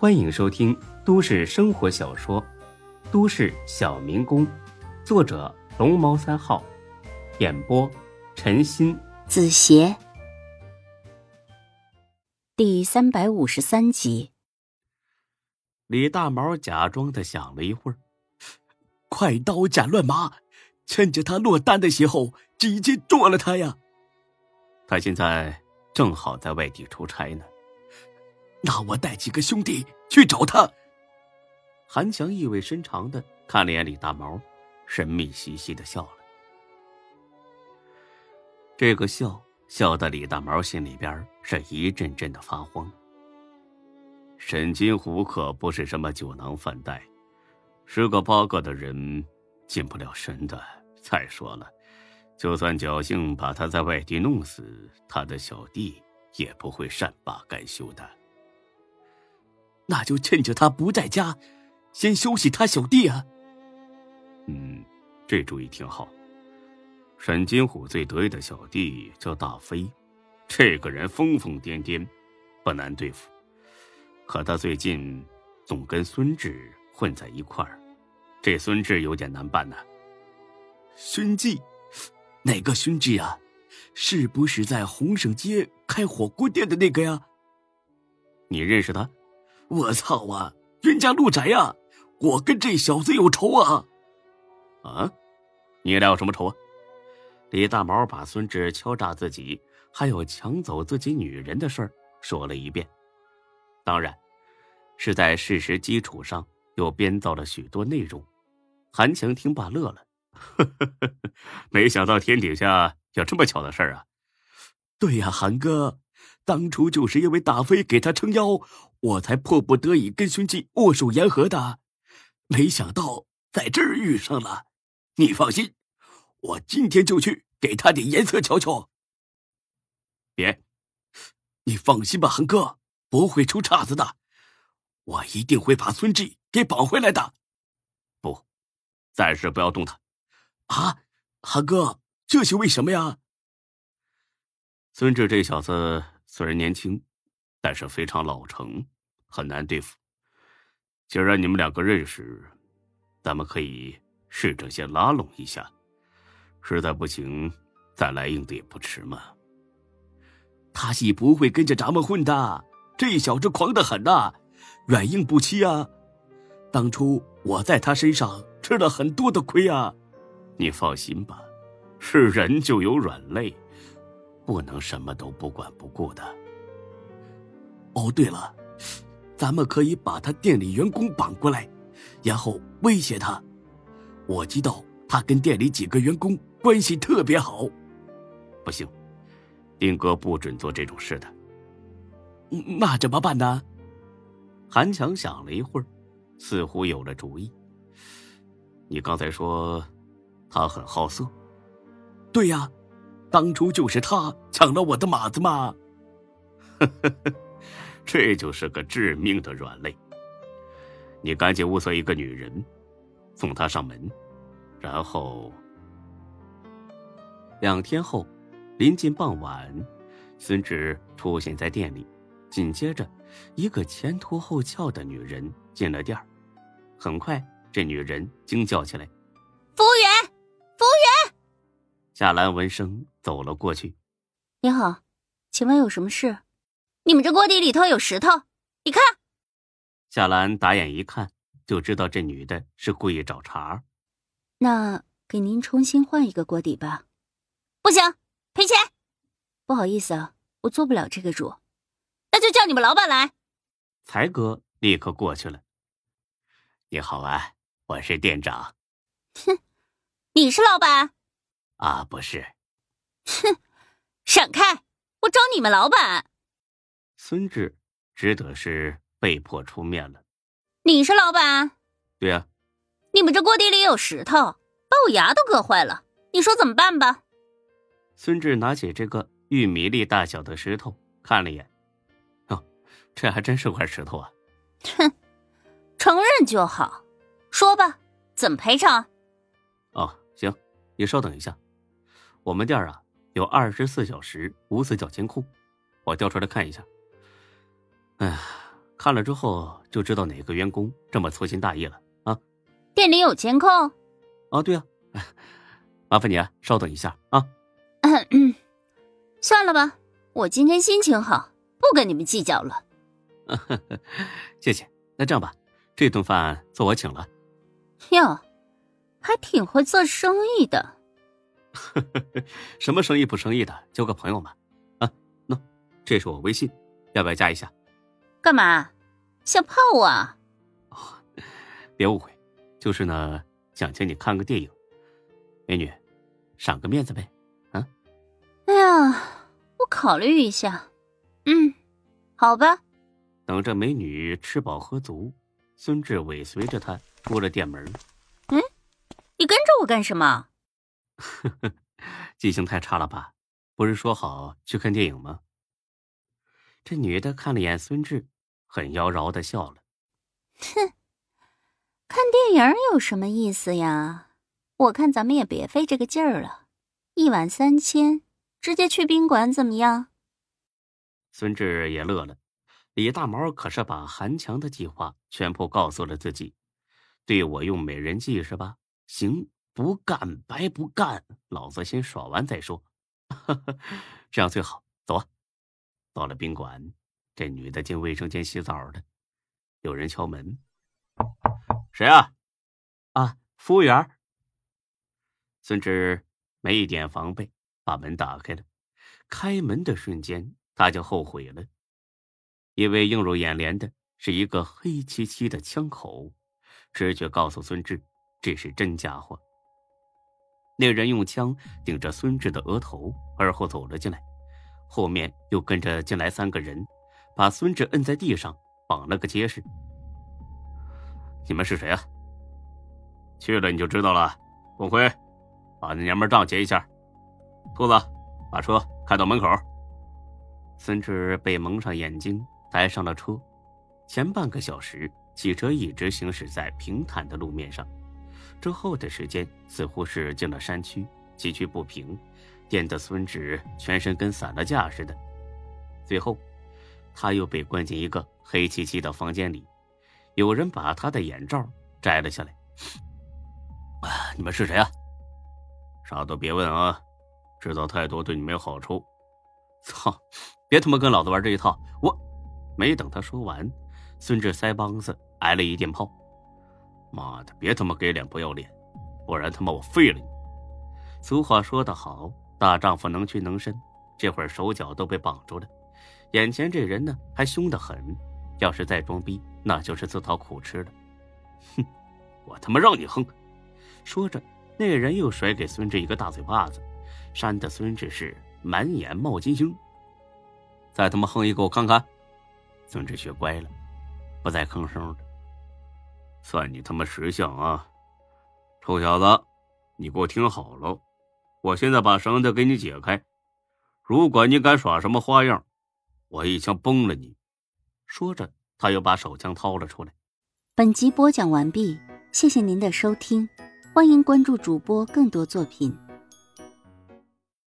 欢迎收听都市生活小说《都市小民工》，作者龙猫三号，演播陈鑫、子邪，第三百五十三集。李大毛假装的想了一会儿，快刀斩乱麻，趁着他落单的时候直接捉了他呀！他现在正好在外地出差呢。那我带几个兄弟去找他。韩强意味深长的看了眼李大毛，神秘兮兮的笑了。这个笑笑的李大毛心里边是一阵阵的发慌。沈金虎可不是什么酒囊饭袋，十个八个的人进不了神的。再说了，就算侥幸把他在外地弄死，他的小弟也不会善罢甘休的。那就趁着他不在家，先休息他小弟啊。嗯，这主意挺好。沈金虎最得意的小弟叫大飞，这个人疯疯癫癫，不难对付。可他最近总跟孙志混在一块儿，这孙志有点难办呢。孙志，哪个孙志啊？是不是在洪胜街开火锅店的那个呀？你认识他？我操啊！冤家路窄呀！我跟这小子有仇啊！啊，你俩有什么仇啊？李大毛把孙志敲诈自己，还有抢走自己女人的事儿说了一遍，当然，是在事实基础上又编造了许多内容。韩强听罢乐了，呵呵呵，没想到天底下有这么巧的事儿啊！对呀，韩哥。当初就是因为大飞给他撑腰，我才迫不得已跟兄弟握手言和的。没想到在这儿遇上了。你放心，我今天就去给他点颜色瞧瞧。别，你放心吧，恒哥，不会出岔子的。我一定会把孙志给绑回来的。不，暂时不要动他。啊，恒哥，这是为什么呀？孙志这小子。虽然年轻，但是非常老成，很难对付。既然你们两个认识，咱们可以试着先拉拢一下，实在不行再来硬的也不迟嘛。他是不会跟着咱们混的，这小子狂得很呐，软硬不欺啊。当初我在他身上吃了很多的亏啊。你放心吧，是人就有软肋。不能什么都不管不顾的。哦，对了，咱们可以把他店里员工绑过来，然后威胁他。我知道他跟店里几个员工关系特别好。不行，丁哥不准做这种事的。那怎么办呢？韩强想了一会儿，似乎有了主意。你刚才说他很好色。对呀。当初就是他抢了我的马子嘛，这就是个致命的软肋。你赶紧物色一个女人，送她上门，然后两天后，临近傍晚，孙志出现在店里，紧接着，一个前凸后翘的女人进了店很快，这女人惊叫起来：“，服务员！”夏兰闻声。走了过去，你好，请问有什么事？你们这锅底里头有石头，你看。夏兰打眼一看，就知道这女的是故意找茬。那给您重新换一个锅底吧。不行，赔钱。不好意思啊，我做不了这个主。那就叫你们老板来。才哥立刻过去了。你好啊，我是店长。哼，你是老板？啊，不是。哼，闪开！我找你们老板。孙志只得是被迫出面了。你是老板？对呀。你们这锅底里有石头，把我牙都硌坏了。你说怎么办吧？孙志拿起这个玉米粒大小的石头看了一眼，哦，这还真是块石头啊。哼，承认就好。说吧，怎么赔偿？哦，行，你稍等一下，我们店啊。有二十四小时无死角监控，我调出来看一下。哎呀，看了之后就知道哪个员工这么粗心大意了啊！店里有监控。啊，对啊，麻烦你啊，稍等一下啊。嗯，算了吧，我今天心情好，不跟你们计较了。谢谢。那这样吧，这顿饭做我请了。哟，还挺会做生意的。什么生意不生意的，交个朋友嘛。啊，喏，这是我微信，要不要加一下？干嘛？想泡我？哦，别误会，就是呢，想请你看个电影。美女，赏个面子呗。啊？哎呀，我考虑一下。嗯，好吧。等着美女吃饱喝足，孙志尾随着她出了店门。嗯，你跟着我干什么？呵呵，记性太差了吧？不是说好去看电影吗？这女的看了眼孙志，很妖娆的笑了。哼，看电影有什么意思呀？我看咱们也别费这个劲儿了，一晚三千，直接去宾馆怎么样？孙志也乐了。李大毛可是把韩强的计划全部告诉了自己，对我用美人计是吧？行。不干白不干，老子先耍完再说。这样最好。走啊！到了宾馆，这女的进卫生间洗澡的，有人敲门。谁啊？啊，服务员。孙志没一点防备，把门打开了。开门的瞬间，他就后悔了，因为映入眼帘的是一个黑漆漆的枪口。直觉告诉孙志，这是真家伙。那人用枪顶着孙志的额头，而后走了进来，后面又跟着进来三个人，把孙志摁在地上，绑了个结实。你们是谁啊？去了你就知道了。凤辉，把那娘们账结一下。兔子，把车开到门口。孙志被蒙上眼睛，抬上了车。前半个小时，汽车一直行驶在平坦的路面上。之后的时间似乎是进了山区，崎岖不平，颠得孙志全身跟散了架似的。最后，他又被关进一个黑漆漆的房间里，有人把他的眼罩摘了下来。啊你们是谁啊？啥都别问啊，知道太多对你没好处。操！别他妈跟老子玩这一套！我……没等他说完，孙志腮帮子挨了一电炮。妈的，别他妈给脸不要脸，不然他妈我废了你！俗话说得好，大丈夫能屈能伸，这会儿手脚都被绑住了，眼前这人呢还凶得很，要是再装逼，那就是自讨苦吃了。哼，我他妈让你哼！说着，那人又甩给孙志一个大嘴巴子，扇的孙志是满眼冒金星。再他妈哼一个我看看！孙志学乖了，不再吭声了。算你他妈识相啊，臭小子！你给我听好了，我现在把绳子给你解开，如果你敢耍什么花样，我一枪崩了你！说着，他又把手枪掏了出来。本集播讲完毕，谢谢您的收听，欢迎关注主播更多作品。